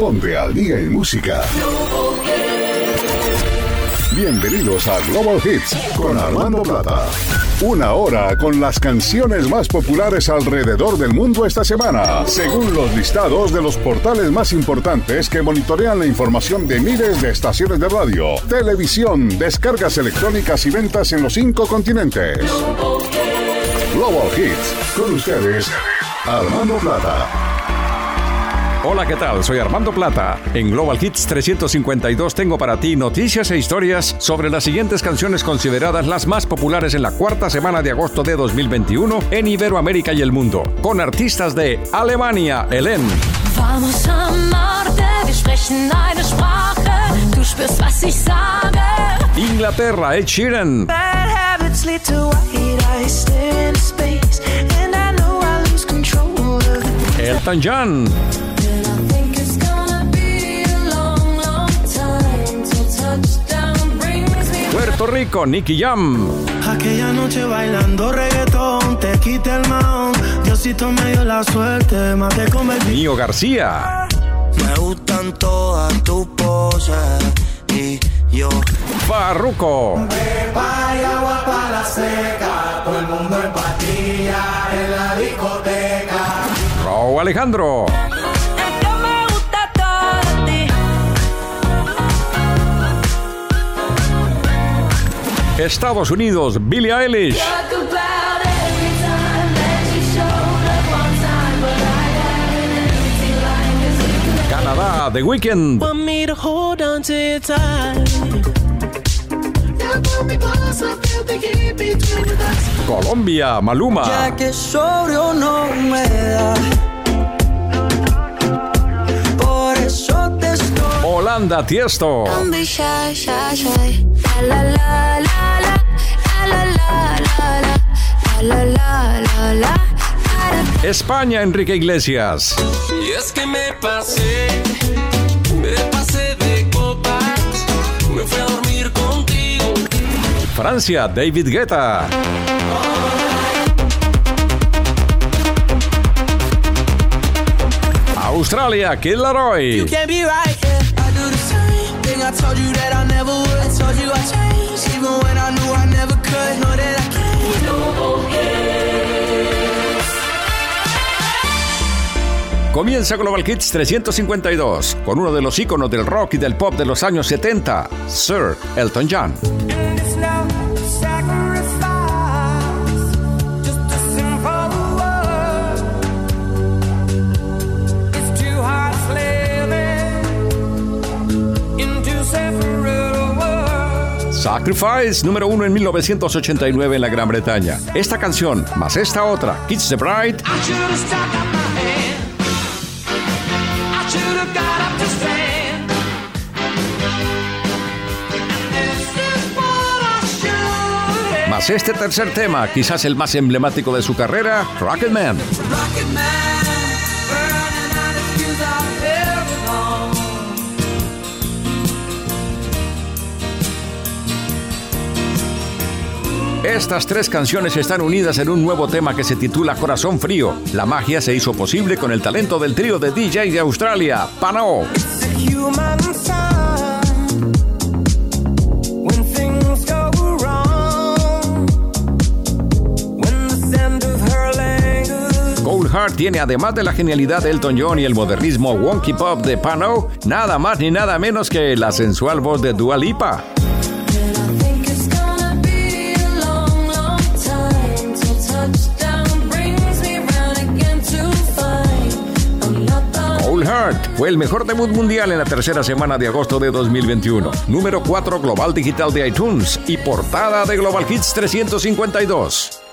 Ponte al día en música. Bienvenidos a Global Hits con Armando Plata. Una hora con las canciones más populares alrededor del mundo esta semana, según los listados de los portales más importantes que monitorean la información de miles de estaciones de radio, televisión, descargas electrónicas y ventas en los cinco continentes. Global Hits, con ustedes, Armando Plata. Hola, ¿qué tal? Soy Armando Plata. En Global Hits 352 tengo para ti noticias e historias sobre las siguientes canciones consideradas las más populares en la cuarta semana de agosto de 2021 en Iberoamérica y el mundo, con artistas de Alemania, Helen. Vamos a amarte, wir sprechen eine Sprache, du spürst, was ich sage. Inglaterra, Ed Sheeran. Bad habits lead to white space, and I know I lose control of the Elton John. Puerto Rico, Nicky Jam. Aquella noche bailando reggaetón, te quité el maón. Diosito me dio la suerte, más te convertí. Nio García. Me gustan todas tus poses y yo. Farruko. Raúl Alejandro. Empty line 'cause you Canadá, The Weeknd. Colombia, Maluma. Ya que no me da. Por eso te estoy. Holanda, Tiesto. Don't be shy, shy, shy. La la la la la, la la la la la, la la la la. España, Enrique Iglesias. Y es que me pasé, me pasé de copas, me fui a dormir contigo. Francia, David Guetta. Australia, Kid Laroi. Comienza Global Hits 352 con uno de los íconos del rock y del pop de los años 70, Sir Elton John. Sacrifice, número uno en 1989 en la Gran Bretaña. Esta canción, más esta otra, Kids the Bride, más este tercer tema, quizás el más emblemático de su carrera, Rocketman. Rocket Man, Estas tres canciones están unidas en un nuevo tema que se titula Corazón Frío. La magia se hizo posible con el talento del trío de DJ de Australia. Cold Heart tiene además de la genialidad de Elton John y el modernismo wonky pop de Pano, nada más ni nada menos que la sensual voz de Dua Lipa. Fue el mejor debut mundial en la tercera semana de agosto de 2021, número 4 global digital de iTunes y portada de Global Hits 352.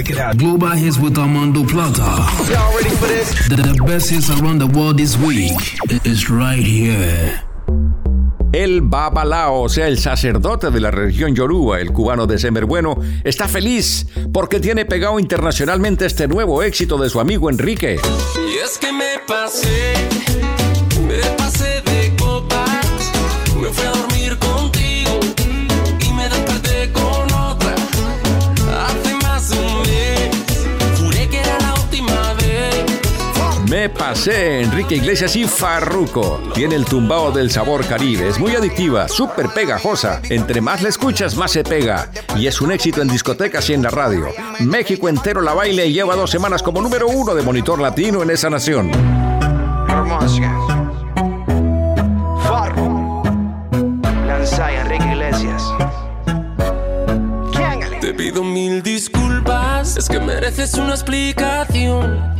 Check it out. Global hits with Armando Plata. Y'all ready for this? The, the best hits around the world this week is right here. El Babalao, o sea, el sacerdote de la región Yoruba, el cubano de Semer Bueno, está feliz porque tiene pegado internacionalmente este nuevo éxito de su amigo Enrique. Y es que me pasé Me pasé, Enrique Iglesias y Farruco. Tiene el tumbao del sabor caribe. Es muy adictiva, súper pegajosa. Entre más la escuchas, más se pega. Y es un éxito en discotecas y en la radio. México entero la baila y lleva dos semanas como número uno de monitor latino en esa nación. Hermosa. Farro. Lanzai, Enrique Iglesias. Te pido mil disculpas, es que mereces una explicación.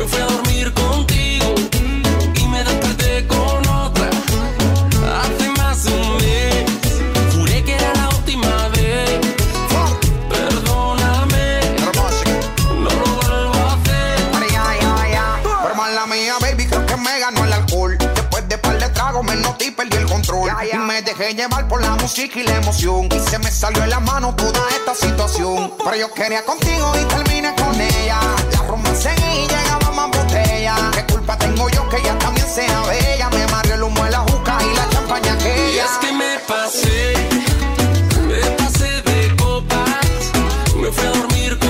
Me fui a dormir contigo Y me dejé llevar por la música y la emoción. Y se me salió en la mano toda esta situación. Pero yo quería contigo y terminé con ella. La romance y llegaba más botella. ¿Qué culpa tengo yo que ella también sea bella? Me mareó el humo de la juca y la champaña Y aquella. es que me pasé, me pasé de copas. Me fui a dormir contigo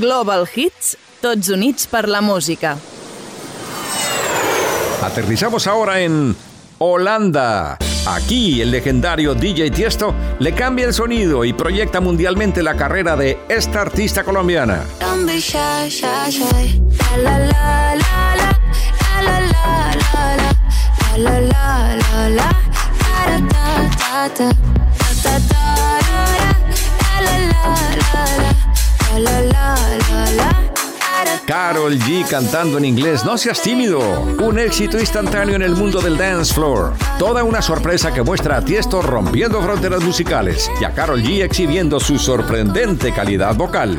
Global Hits, tots units per la música. Aterrizamos ahora en Holanda. Aquí el legendario DJ Tiesto le cambia el sonido y proyecta mundialmente la carrera de esta artista colombiana. Carol G cantando en inglés, no seas tímido. Un éxito instantáneo en el mundo del dance floor. Toda una sorpresa que muestra a Tiesto rompiendo fronteras musicales y a Carol G exhibiendo su sorprendente calidad vocal.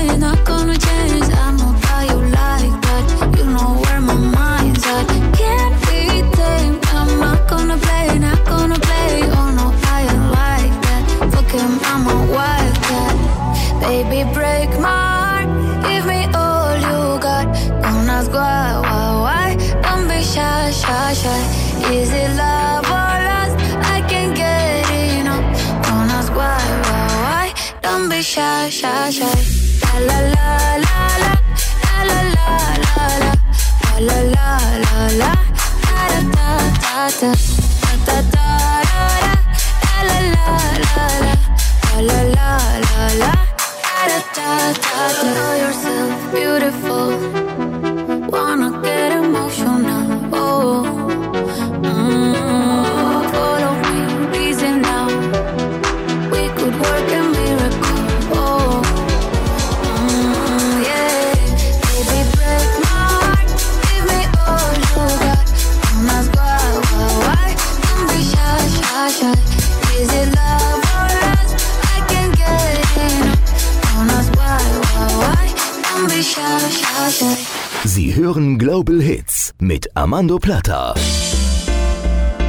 Armando Plata.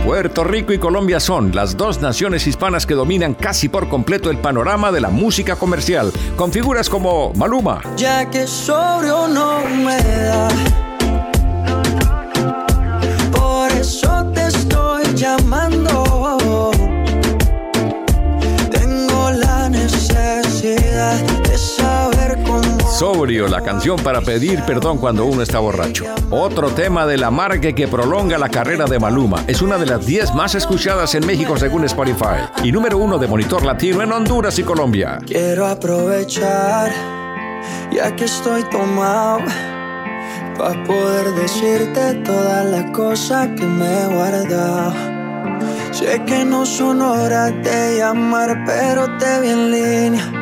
Puerto Rico y Colombia son las dos naciones hispanas que dominan casi por completo el panorama de la música comercial, con figuras como Maluma, Ya que sobrio no me da. Por eso te estoy llamando. Sobrio, la canción para pedir perdón cuando uno está borracho. Otro tema de la marca que prolonga la carrera de Maluma. Es una de las 10 más escuchadas en México según Spotify. Y número uno de Monitor Latino en Honduras y Colombia. Quiero aprovechar, ya que estoy tomado, para poder decirte todas las cosas que me he guardado. Sé que no son horas de llamar, pero te vi en línea.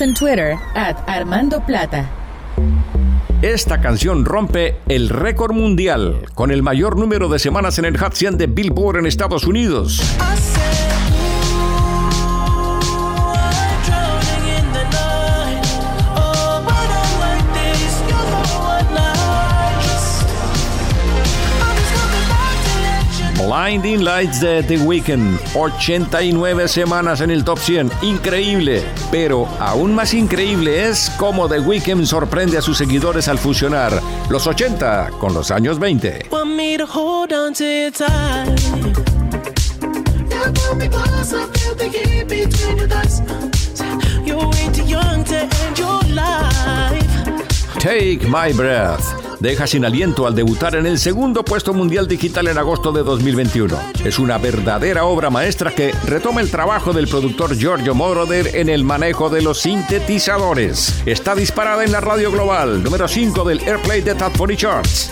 En Twitter, at Armando Plata. Esta canción rompe el récord mundial con el mayor número de semanas en el Hot 100 de Billboard en Estados Unidos. Blinding Lights de The Weeknd. 89 semanas en el top 100. Increíble. Pero aún más increíble es cómo The Weeknd sorprende a sus seguidores al fusionar los 80 con los años 20. Take my breath deja sin aliento al debutar en el segundo puesto mundial digital en agosto de 2021. Es una verdadera obra maestra que retoma el trabajo del productor Giorgio Moroder en el manejo de los sintetizadores. Está disparada en la radio global, número 5 del Airplay de Top 40 Charts.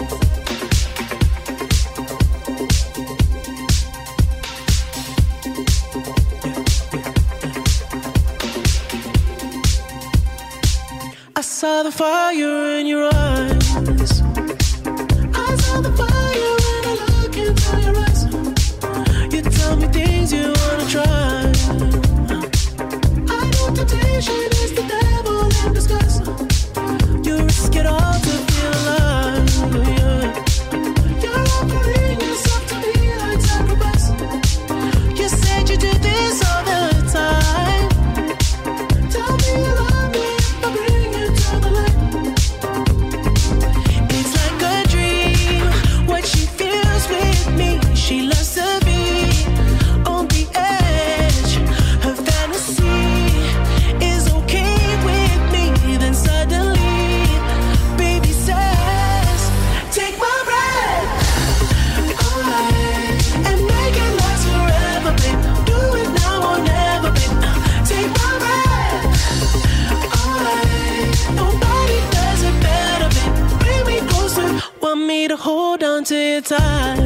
you tell me things you wanna temptation time.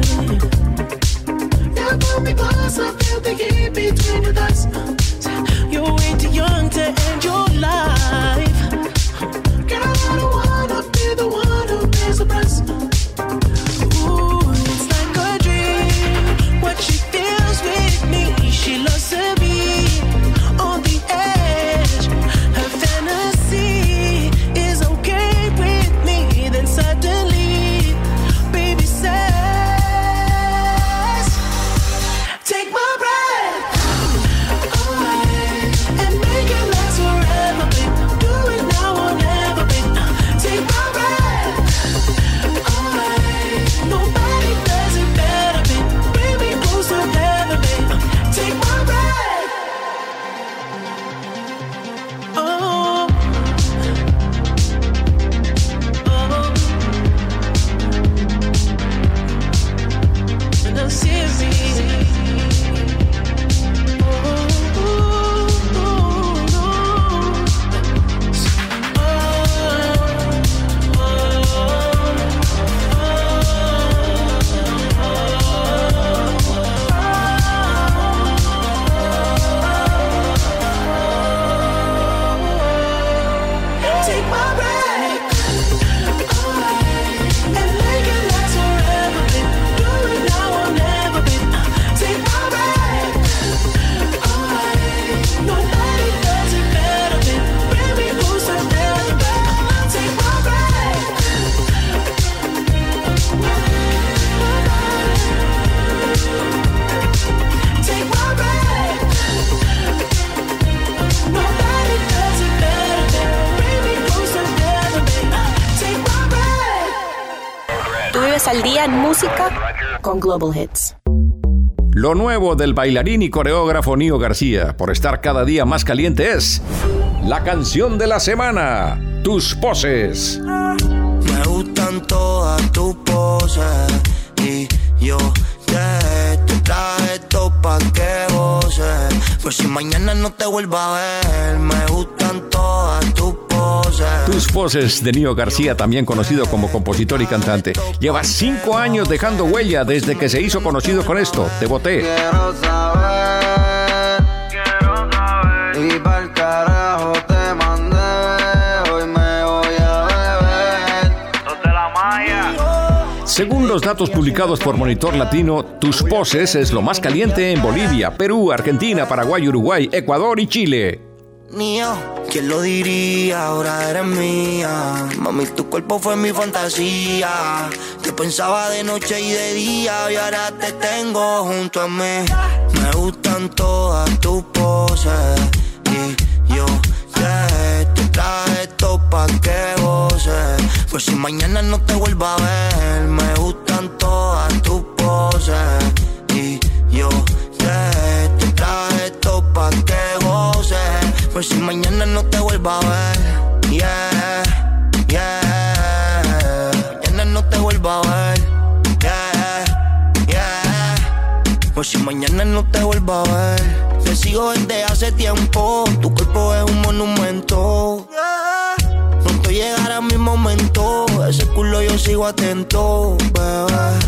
Tú vives al día en música con Global Hits. Lo nuevo del bailarín y coreógrafo Nio García, por estar cada día más caliente, es la canción de la semana, Tus Poses. Me gustan todas tus poses y yo te, te traje esto pa' que goces. Pues si mañana no te vuelva a ver, me gustan todas tus poses. Tus Poses de Nio García, también conocido como compositor y cantante. Lleva cinco años dejando huella desde que se hizo conocido con esto, Te Boté. Quiero saber, quiero saber. Y pa'l carajo te mandé. Hoy me voy a beber. La malla. Según los datos publicados por Monitor Latino, Tus Poses es lo más caliente en Bolivia, Perú, Argentina, Paraguay, Uruguay, Ecuador y Chile. Mío, ¿quién lo diría? Ahora eres mía. Mami, tu cuerpo fue mi fantasía. Te pensaba de noche y de día y ahora te tengo junto a mí. Me gustan todas tus poses y yo te, te traje esto pa' que goces. Pues si mañana no te vuelva a ver, me gustan todas tus poses y yo te, te traje esto pa' que. Pues si mañana no te vuelva a ver, yeah, yeah. Mañana no te vuelva a ver, yeah, yeah. Pues si mañana no te vuelva a ver, te sigo desde hace tiempo. Tu cuerpo es un monumento. Pronto llegará mi momento. Ese culo yo sigo atento, bebé.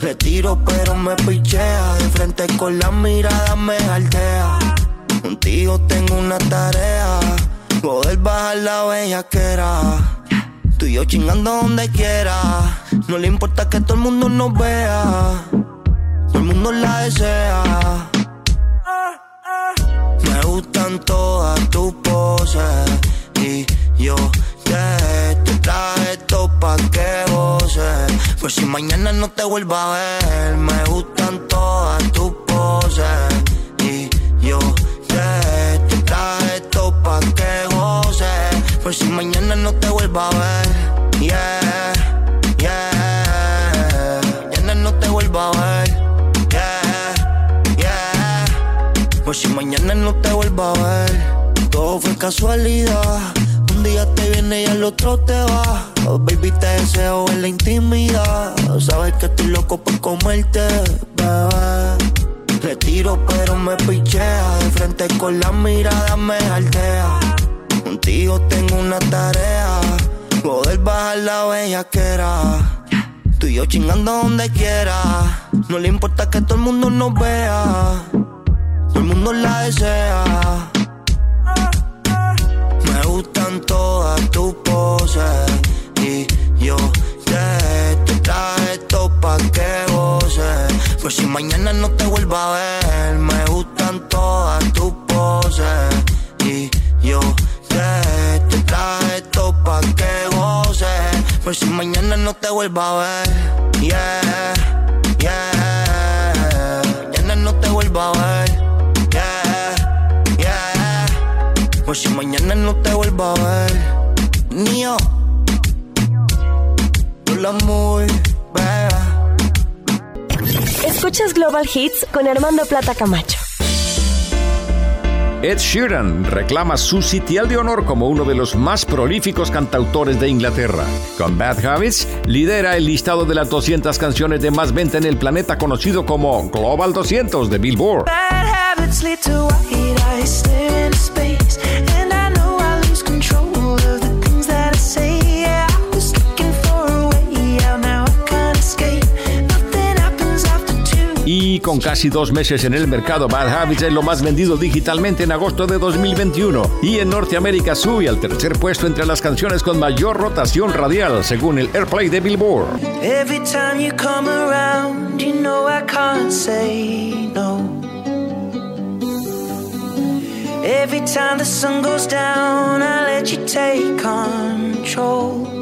Le tiro pero me pichea. De frente con la mirada me altea. Contigo tengo una tarea. Poder bajar la bellaquera. Tú y yo chingando donde quiera. No le importa que todo el mundo nos vea. Todo el mundo la desea. Me gustan todas tus poses. Y yo te, te traje esto pa' que goces. Pues si mañana no te vuelva a ver, me gustan todas tus poses. Y yo Pues si mañana no te vuelva a ver, yeah, yeah. Mañana no te vuelva a ver, yeah, yeah. Pues si mañana no te vuelva a ver, todo fue casualidad. Un día te viene y al otro te va. Oh, baby, te deseo en la intimidad. Sabes que estoy loco por comerte, bebé. Le tiro pero me pichea. De frente con la mirada me altea. Contigo tengo una tarea. Poder bajar la bellaquera. Tú y yo chingando donde quiera. No le importa que todo el mundo nos vea. Todo el mundo la desea. Me gustan todas tus poses. Y yo te, te traje esto pa' que goces. Pues si mañana no te vuelva a ver, me gustan todas tus poses. Y yo pa' que goces. Pues si mañana no te vuelva a ver, yeah, yeah. Mañana no te vuelva a ver, yeah, yeah. Pues si mañana no te vuelva a ver, mío. Hola muy, bebé. Escuchas Global Hits con Armando Plata Camacho. Ed Sheeran reclama su sitial de honor como uno de los más prolíficos cantautores de Inglaterra. Con Bad Habits, lidera el listado de las 200 canciones de más venta en el planeta conocido como Global 200 de Billboard. Bad habits lead to con casi dos meses en el mercado, Bad Habits es lo más vendido digitalmente en agosto de 2021. Y en Norteamérica sube al tercer puesto entre las canciones con mayor rotación radial, según el Airplay de Billboard. Every time you come around, you know I can't say no. Every time the sun goes down, I let you take control.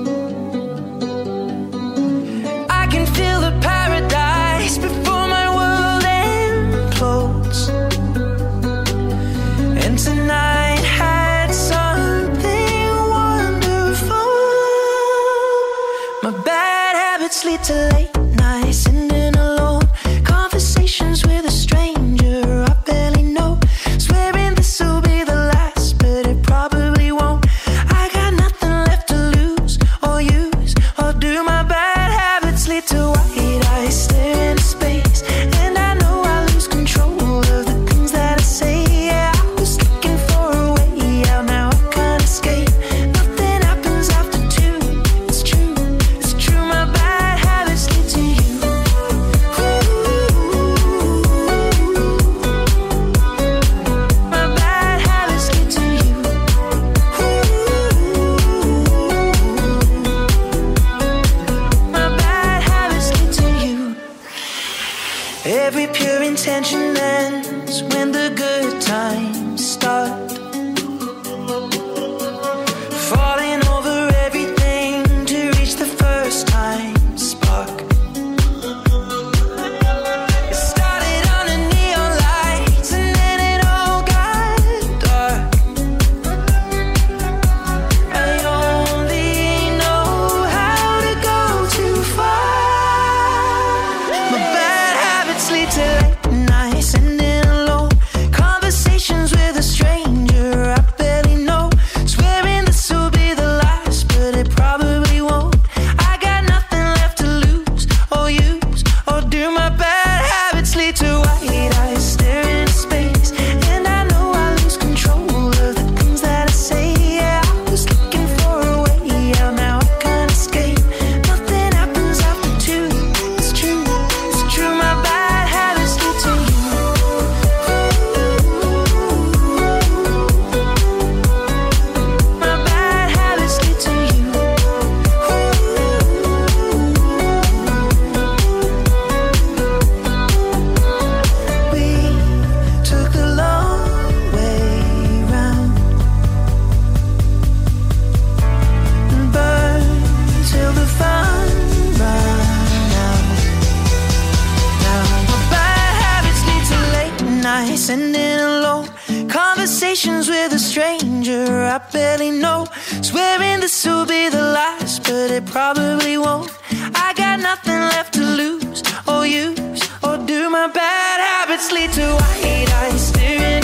habits lead to white eyes staring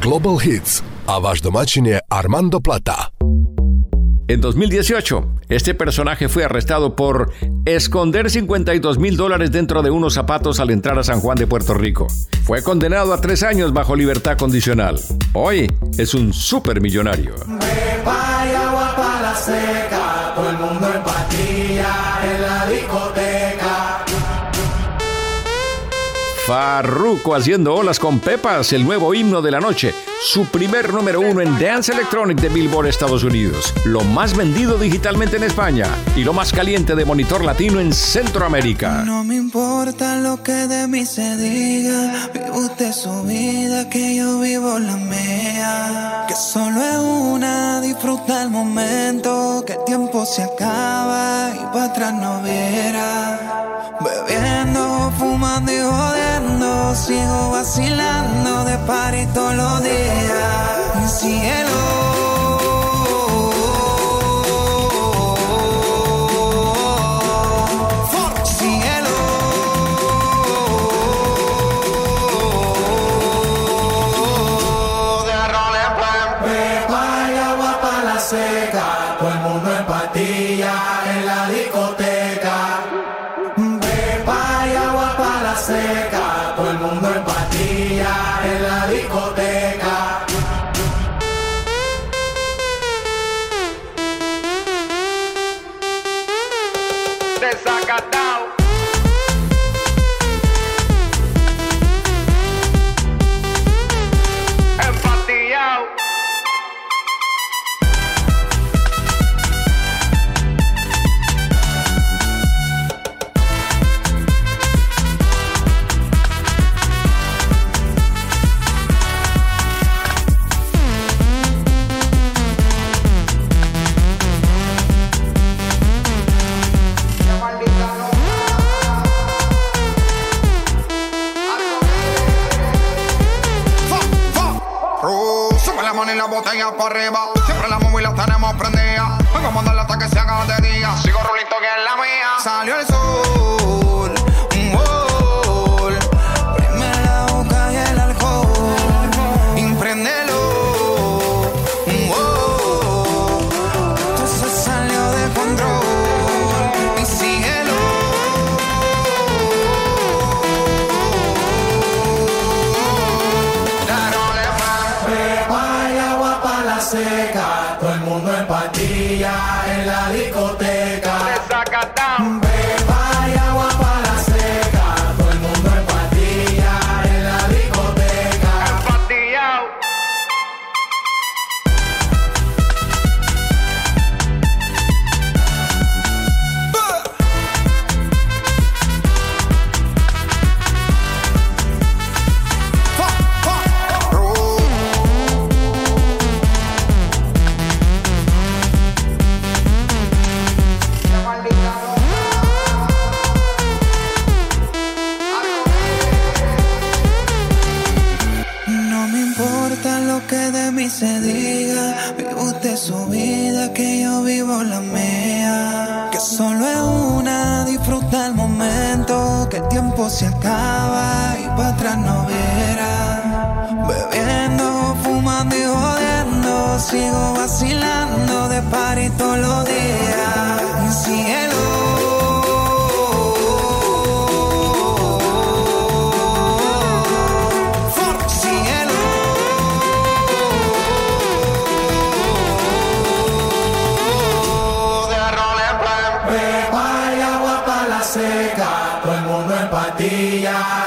Global Hits, a Armando Plata. En 2018, este personaje fue arrestado por esconder 52 mil dólares dentro de unos zapatos al entrar a San Juan de Puerto Rico. Fue condenado a tres años bajo libertad condicional. Hoy es un supermillonario. millonario. Farruko haciendo olas con pepas, el nuevo himno de la noche, su primer número uno en Dance Electronic de Billboard Estados Unidos, lo más vendido digitalmente en España y lo más caliente de monitor latino en Centroamérica. No me importa lo que de mí se diga, vive usted su vida, que yo vivo la mía, que solo es una, disfruta el momento, que el tiempo se acaba y para atrás no viera, bebiendo, fumando y jodiendo bailando, sigo vacilando de par todos los días. Mi cielo.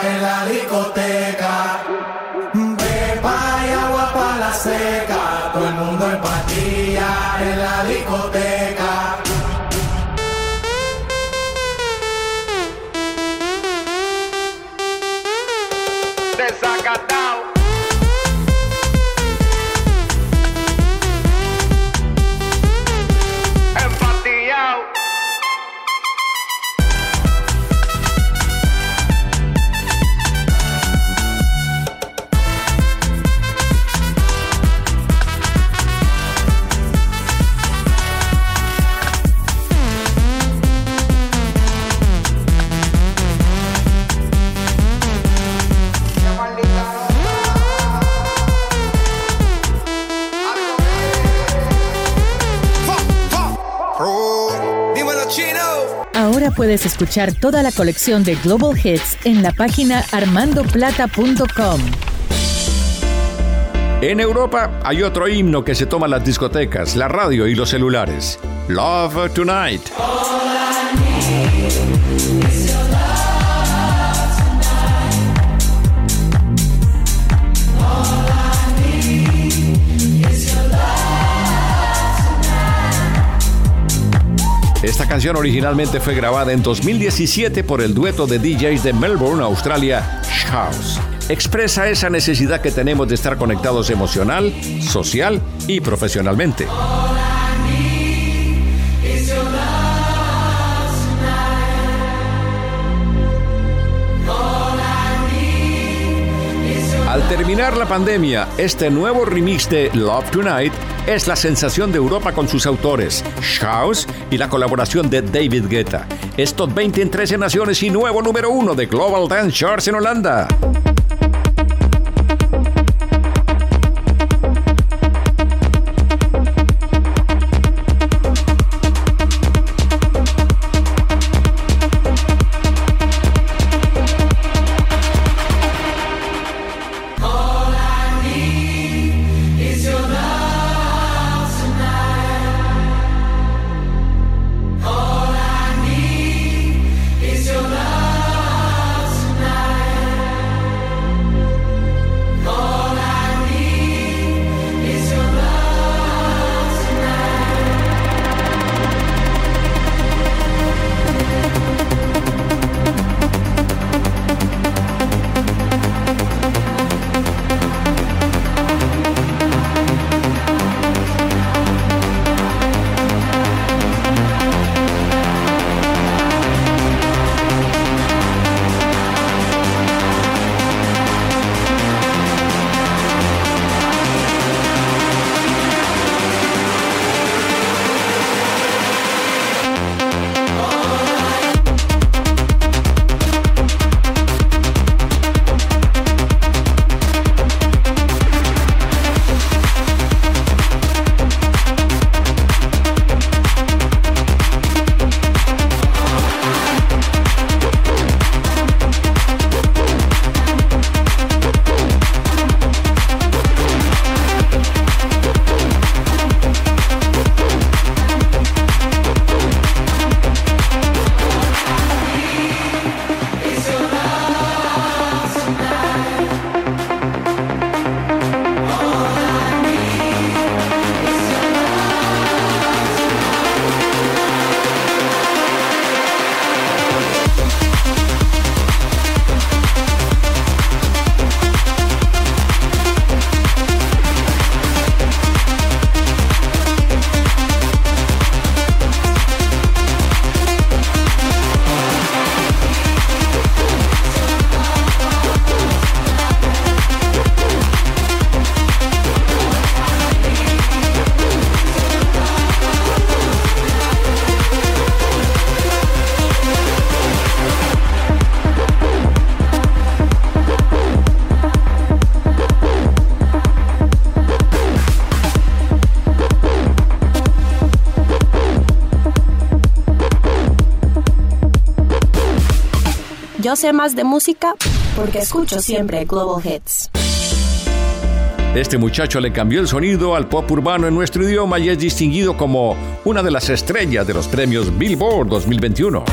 En la discoteca. Pepa y agua para la seca, todo el mundo en patilla en la discoteca. Puedes escuchar toda la colección de Global Hits en la página armandoplata.com. En Europa hay otro himno que se toma las discotecas, la radio y los celulares. Love Tonight. Esta canción originalmente fue grabada en 2017 por el dueto de DJs de Melbourne, Australia, House. Expresa esa necesidad que tenemos de estar conectados emocional, social y profesionalmente. Al terminar la pandemia, este nuevo remix de Love Tonight es la sensación de Europa con sus autores, House y la colaboración de David Guetta. Estos 20 en 13 naciones y nuevo número uno de Global Dance Charts en Holanda. Más de música porque escucho siempre Global Hits. Este muchacho le cambió el sonido al pop urbano en nuestro idioma y es distinguido como una de las estrellas de los premios Billboard 2021.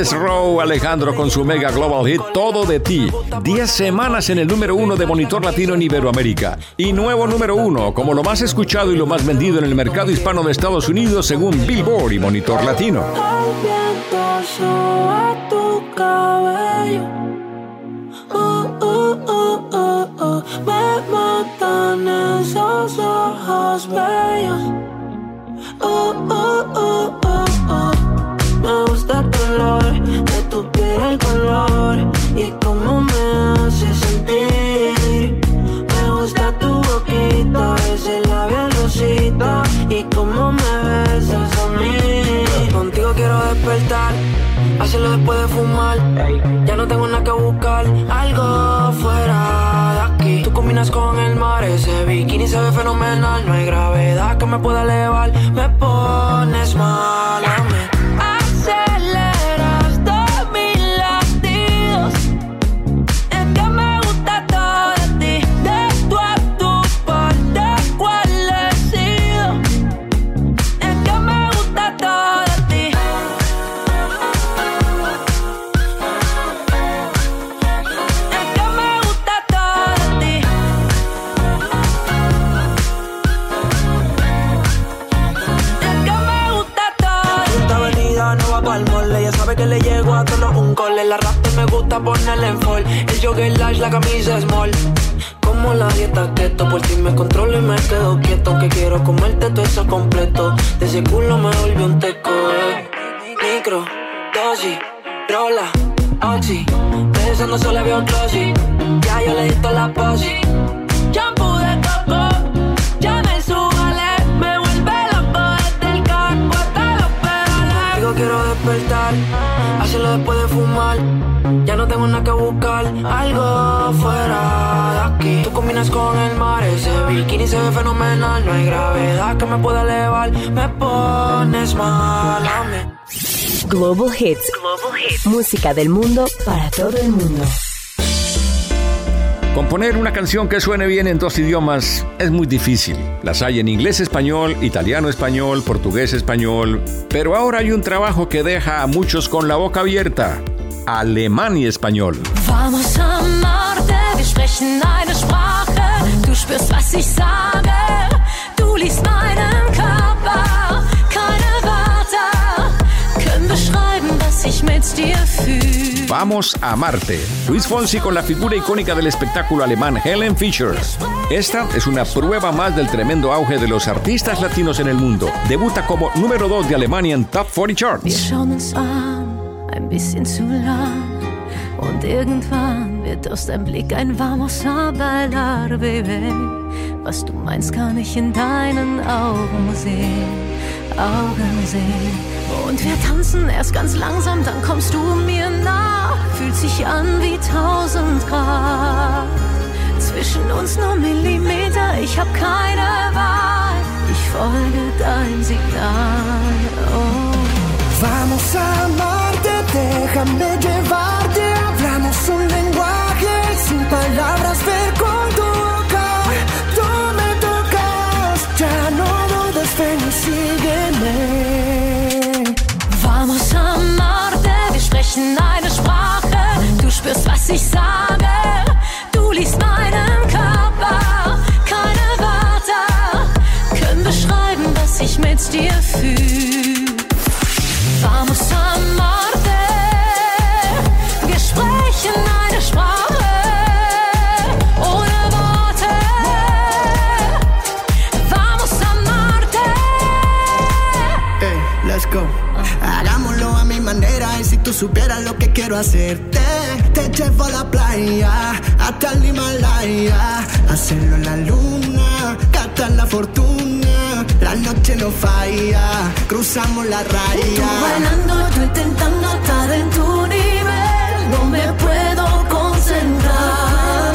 Es Row Alejandro con su mega global hit Todo de ti. 10 semanas en el número uno de Monitor Latino en Iberoamérica. Y nuevo número uno como lo más escuchado y lo más vendido en el mercado hispano de Estados Unidos según Billboard y Monitor Latino. Oh, oh, oh, oh, oh. Oh, oh, oh, oh, oh. Me gusta el color de tu piel, el color y cómo me hace sentir. Me gusta tu boquita, ese labial rosita y cómo me besas a mí. Contigo quiero despertar, hacerlo después de fumar. Ya no tengo nada que buscar, algo fuera de aquí. Tú combinas con el mar, ese bikini se ve fenomenal. No hay gravedad que me pueda elevar, me pones mal a mí. Ponerle en fall. El jogger large, la camisa small. Como la dieta keto Por ti me controlo y me quedo quieto Que quiero comerte todo eso completo. De ese culo me volvió un teco eh. Micro, dosis, rola, oxi. Pensando solo veo glossy Ya yo le di toda la posi. Shampoo de coco, ya me subale, me vuelve loco desde el carro hasta los pedales. Digo quiero despertar, hacerlo después de fumar. Ya no tengo nada que buscar, algo fuera de aquí. Tú combinas con el mar, ese bikini se ve fenomenal. No hay gravedad que me pueda elevar, me pones mal a mí. Global Hits. Música del mundo para todo el mundo. Componer una canción que suene bien en dos idiomas es muy difícil. Las hay en inglés-español, italiano-español, portugués-español. Pero ahora hay un trabajo que deja a muchos con la boca abierta. Alemán y español. Vamos a amarte, wir sprechen eine Sprache. Du spürst, was ich sage. Du liest meinen Körper. Vamos a Marte. Luis Fonsi con la figura icónica del espectáculo alemán Helen Fischer. Esta es una prueba más del tremendo auge de los artistas latinos en el mundo. Debuta como número 2 de Alemania en Top 40 Wir Charts. schauen uns an, ein bisschen zu lang. Und irgendwann wird aus deinem Blick ein Vamos a bailar, Baby. Was du meinst, kann ich in deinen Augen sehen, Augen sehen. Und wir tanzen erst ganz langsam, dann kommst du mir nah. Fühlt sich an wie tausend Grad. Zwischen uns nur Millimeter, ich hab keine Wahl. Ich folge dein Signal. Oh. Vamos a supieras lo que quiero hacerte, te llevo a la playa, hasta el Himalaya, hacerlo en la luna, gastar la fortuna, la noche no falla, cruzamos la Tú raya. bailando, yo intentando estar en tu nivel. No me puedo concentrar.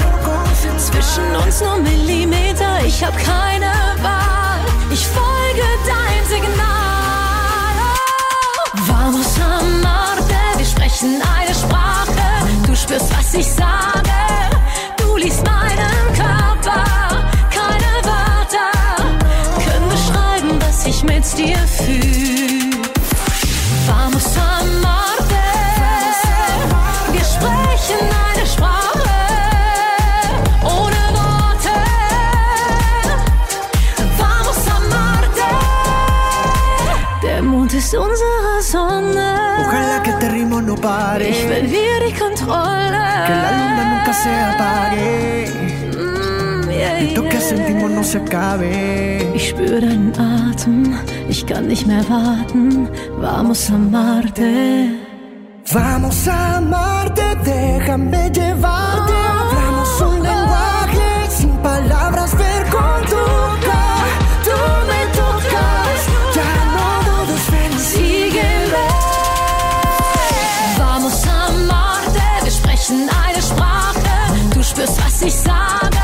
Zwischen uns nur Millimeter. ich hab keine Wahl. Ich folge dein Signal. Oh. Vamos a amarte, sprechen eine Sprache. Du spürst, was ich sage. Du liest meinen Körper. Keine Wörter können beschreiben, was ich mit dir fühl. Vamos a amarte. Wir sprechen eine Sprache. Ohne Worte. Vamos a amarte. Der Mond ist unsere no pare. Ich verliere die Kontrolle. Que la luna nunca se apague. Mm, yeah, Esto que sentimos no se acabe. Ich spüre deinen Atem, ich kann nicht mehr warten. Vamos a amarte. Vamos a amarte, déjame llevarte. Hablamos un lenguaje sin palabras, was ich sage.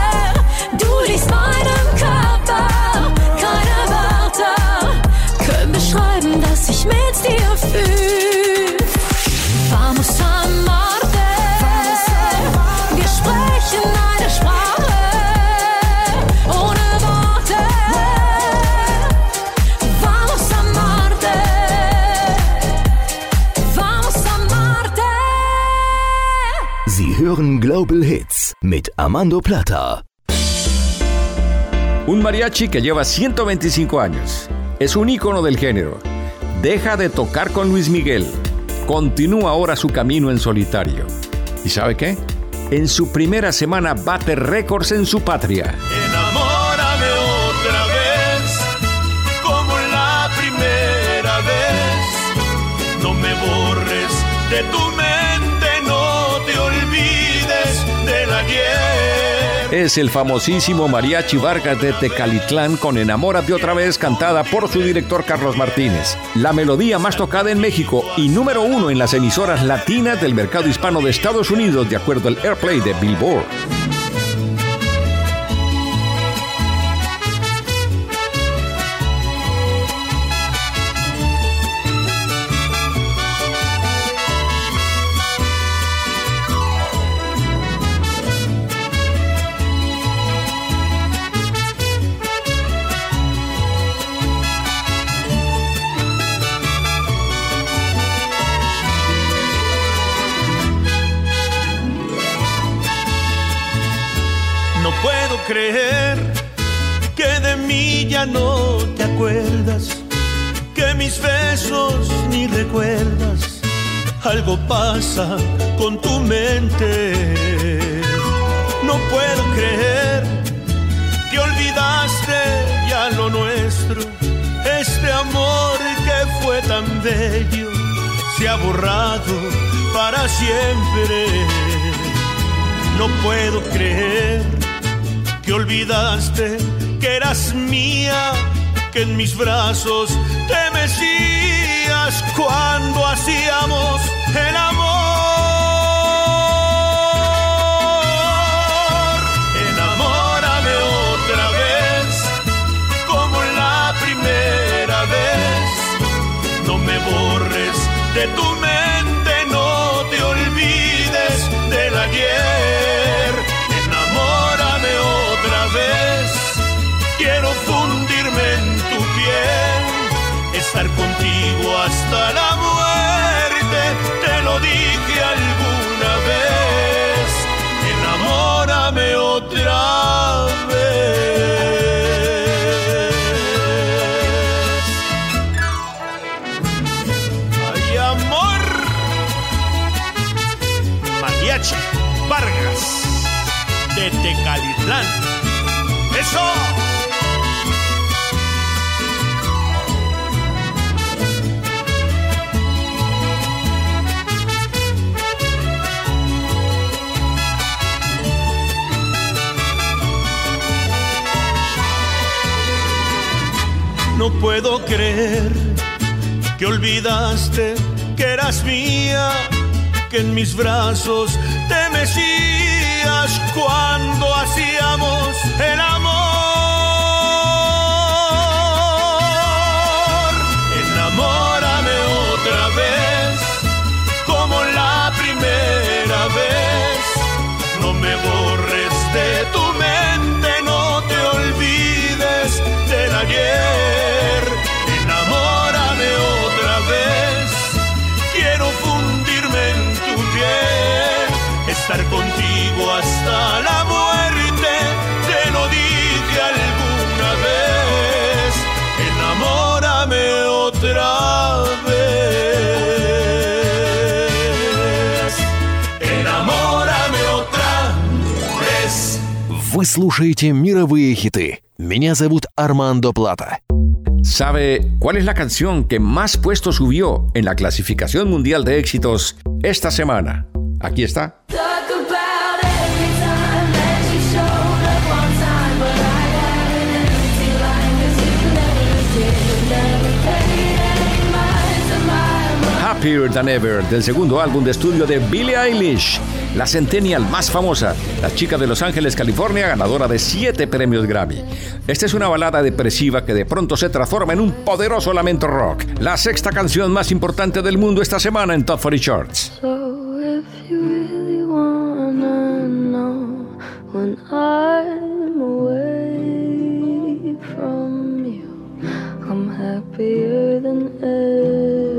Du liest meinen Körper. Keine Wörter können beschreiben, was ich mit dir fühl. Vamos a amarte. Wir sprechen eine Sprache. Ohne Worte. Sie hören Global Hits mit Armando Plata. Un mariachi que lleva 125 años. Es un ícono del género. Deja de tocar con Luis Miguel. Continúa ahora su camino en solitario. ¿Y sabe qué? En su primera semana bate récords en su patria. Enamórame otra vez, como la primera vez. No me borres de tu Es el famosísimo Mariachi Vargas de Tecalitlán con Enamórate otra vez cantada por su director Carlos Martínez. La melodía más tocada en México y número uno en las emisoras latinas del mercado hispano de Estados Unidos de acuerdo al Airplay de Billboard. Algo pasa con tu mente. No puedo creer que olvidaste ya lo nuestro. Este amor que fue tan bello se ha borrado para siempre. No puedo creer que olvidaste que eras mía, que en mis brazos te mecías cuando hacíamos el amor. Enamórame otra vez, como la primera vez. No me borres de tu mente, estar contigo hasta la muerte. Te lo dije alguna vez, enamórame otra vez. Ay, amor. Mariachi Vargas de Tecalitlán. ¡Eso! Puedo creer que olvidaste que eras mía, que en mis brazos te mecías cuando hacíamos el amor. слушаете мировые хиты. Меня зовут Армандо Плата. ¿Sabe cuál es la canción que más puesto subió en la clasificación mundial de éxitos esta semana? Aquí está. Talk about every time that you showed up on time, but I had an empty line 'cause you never did, never paid any mind to my Happier Than Ever, del segundo álbum de estudio de Billie Eilish, la centennial más famosa, la chica de Los Ángeles, California, ganadora de siete premios Grammy. Esta es una balada depresiva que de pronto se transforma en un poderoso lamento rock, la sexta canción más importante del mundo esta semana en Top 40 Charts. So if you really wanna know when I'm away from you, I'm happier than ever.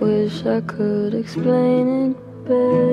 Wish I could explain it open.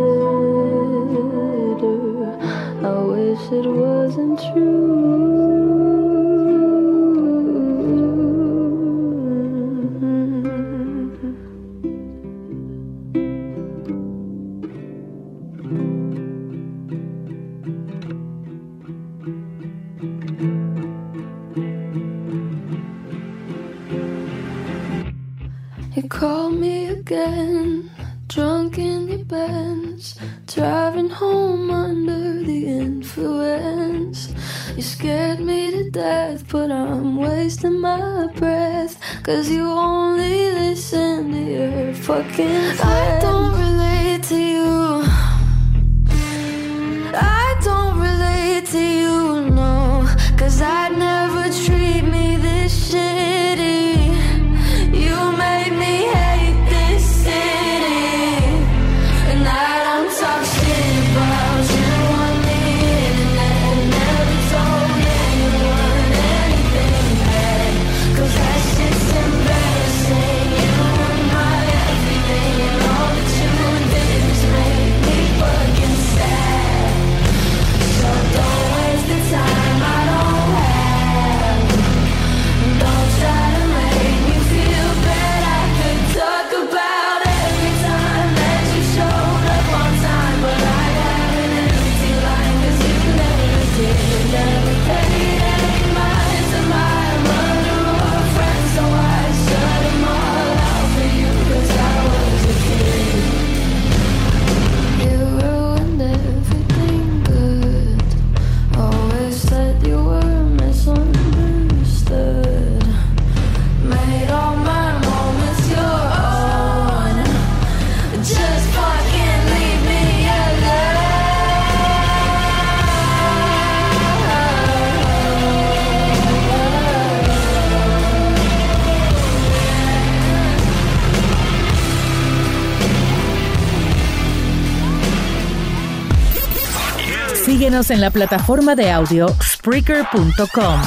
Síguenos en la plataforma de audio Spreaker.com.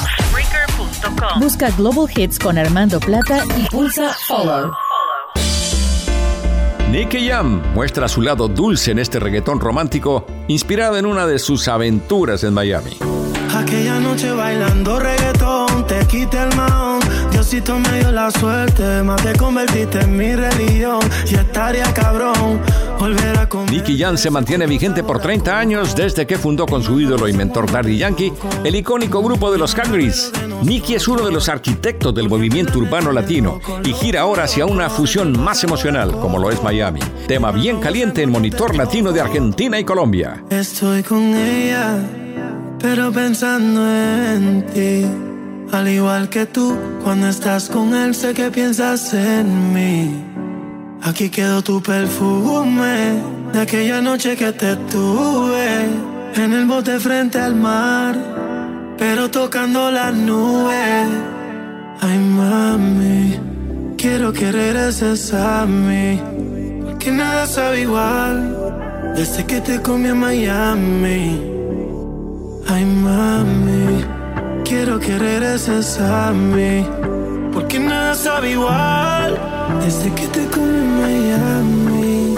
Busca Global Hits con Armando Plata y pulsa Follow. Nicky Jam muestra su lado dulce en este reggaetón romántico, inspirado en una de sus aventuras en Miami. Aquella noche bailando reggaetón, te quité el maón. Diosito me dio la suerte, más te convertiste en mi religión. Y estaría cabrón. Nicky Jam se mantiene vigente por 30 años desde que fundó con su ídolo y mentor Daddy Yankee el icónico grupo de los Cangris. Nicky es uno de los arquitectos del movimiento urbano latino y gira ahora hacia una fusión más emocional como lo es Miami. Tema bien caliente en monitor latino de Argentina y Colombia. Estoy con ella, pero pensando en ti. Al igual que tú, cuando estás con él, sé que piensas en mí. Aquí quedó tu perfume de aquella noche que te tuve en el bote frente al mar, pero tocando las nubes. Ay, mami, quiero que regreses a mí, porque nada sabe igual desde que te comí en Miami. Ay, mami, quiero que regreses a mí, porque nada sabe igual desde que te comí en Miami.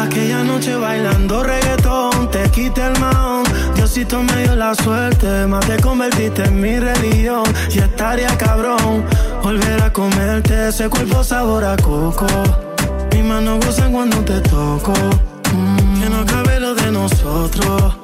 Aquella noche bailando reggaetón, te quité el maón. Diosito me dio la suerte, más te convertiste en mi religión. Y estaría cabrón volver a comerte ese cuerpo sabor a coco. Mis manos gozan cuando te toco. Mm, que no acabe lo de nosotros.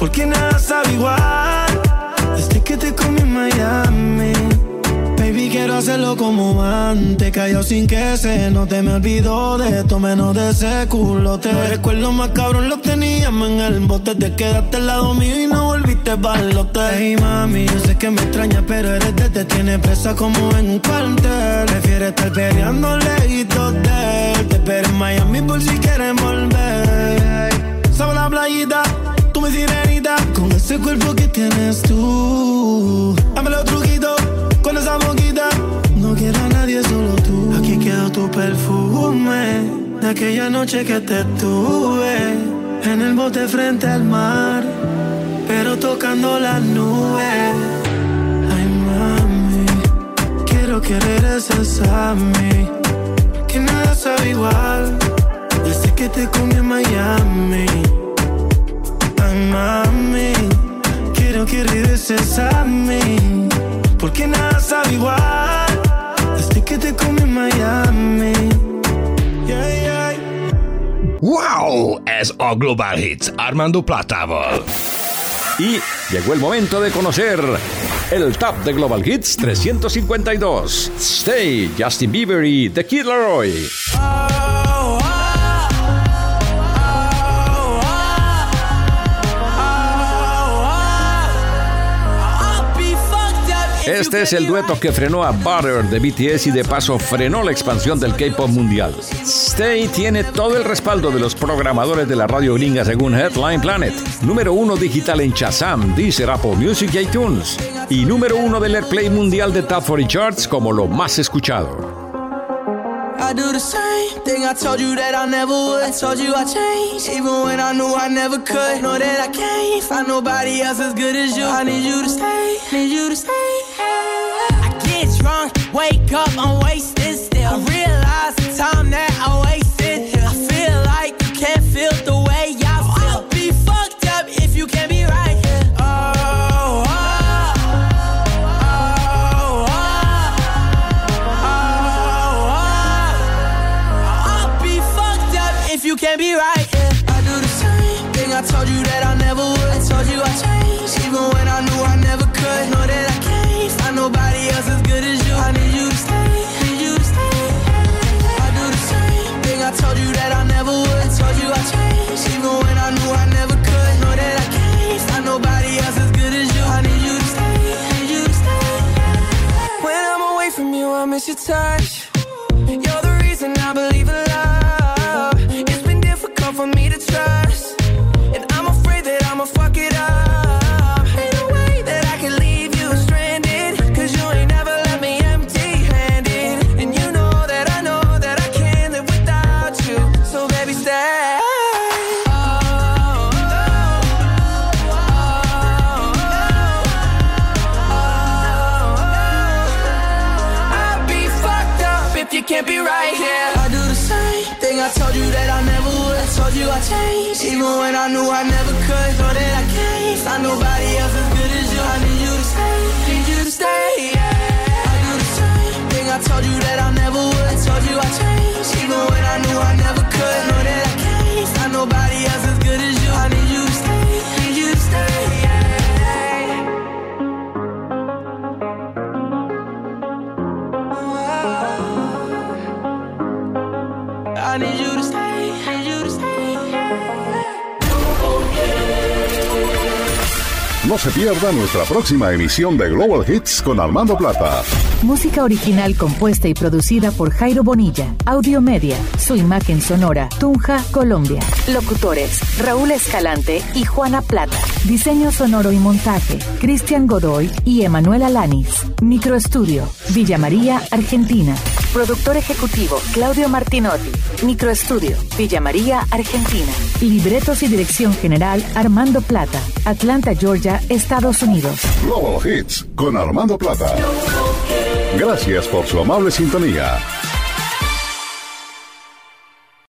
Porque nada sabe igual Desde que te comí en Miami. Baby, quiero hacerlo como antes. Cayó sin que se note. Me olvido de esto, menos de ese culote. Los recuerdos más cabrón los teníamos en el bote. Te quedaste al lado mío y no volviste balote Hey mami, yo sé que me extraña Pero eres de te tiene presa como en un cuartel. Prefiere estar peleando lejitos de él Te espero en Miami por si quieres volver. Sabe la playita Sirenita Con ese cuerpo que tienes tú. Dame los truquitos Con esa boquita. No quiero a nadie, solo tú. Aquí quedó tu perfume De aquella noche que te tuve En el bote frente al mar Pero tocando las nubes Ay mami Quiero que regreses a Que nada sabe igual. Desde que te comí en Miami Ay, mami, quiero que regreses a mí. Porque nada sabe igual desde que te comí en Miami. Yeah, yeah. Wow! Ez a Global Hits Armando Platával. Y llegó el momento de conocer el Top de Global Hits 352. Stay, Justin Bieber y The Kid Laroi. Este es el dueto que frenó a Butter de BTS y de paso frenó la expansión del K-pop mundial. Stay tiene todo el respaldo de los programadores de la radio gringa según Headline Planet, número uno digital en Shazam, Deezer, Apple Music y iTunes, y número uno del Airplay mundial de Top 40 Charts como lo más escuchado. I do the same thing I told you that I never would. I told you I changed, even when I knew I never could. Know that I can't find nobody else as good as you. I need you to stay, need you to stay. I get drunk, wake up, I'm wasted still. I realize the time that I wasted your touch. No se pierda nuestra próxima emisión de Global Hits con Armando Plata. Música original compuesta y producida por Jairo Bonilla. Audio Media. Su imagen sonora. Tunja, Colombia. Locutores. Raúl Escalante y Juana Plata. Diseño sonoro y montaje. Cristian Godoy y Emanuela Lanis. Microestudio. Villa María, Argentina. Productor ejecutivo Claudio Martinotti. Microestudio Villa María, Argentina. Libretos y dirección general Armando Plata. Atlanta, Georgia, Estados Unidos. Global Hits con Armando Plata. Gracias por su amable sintonía.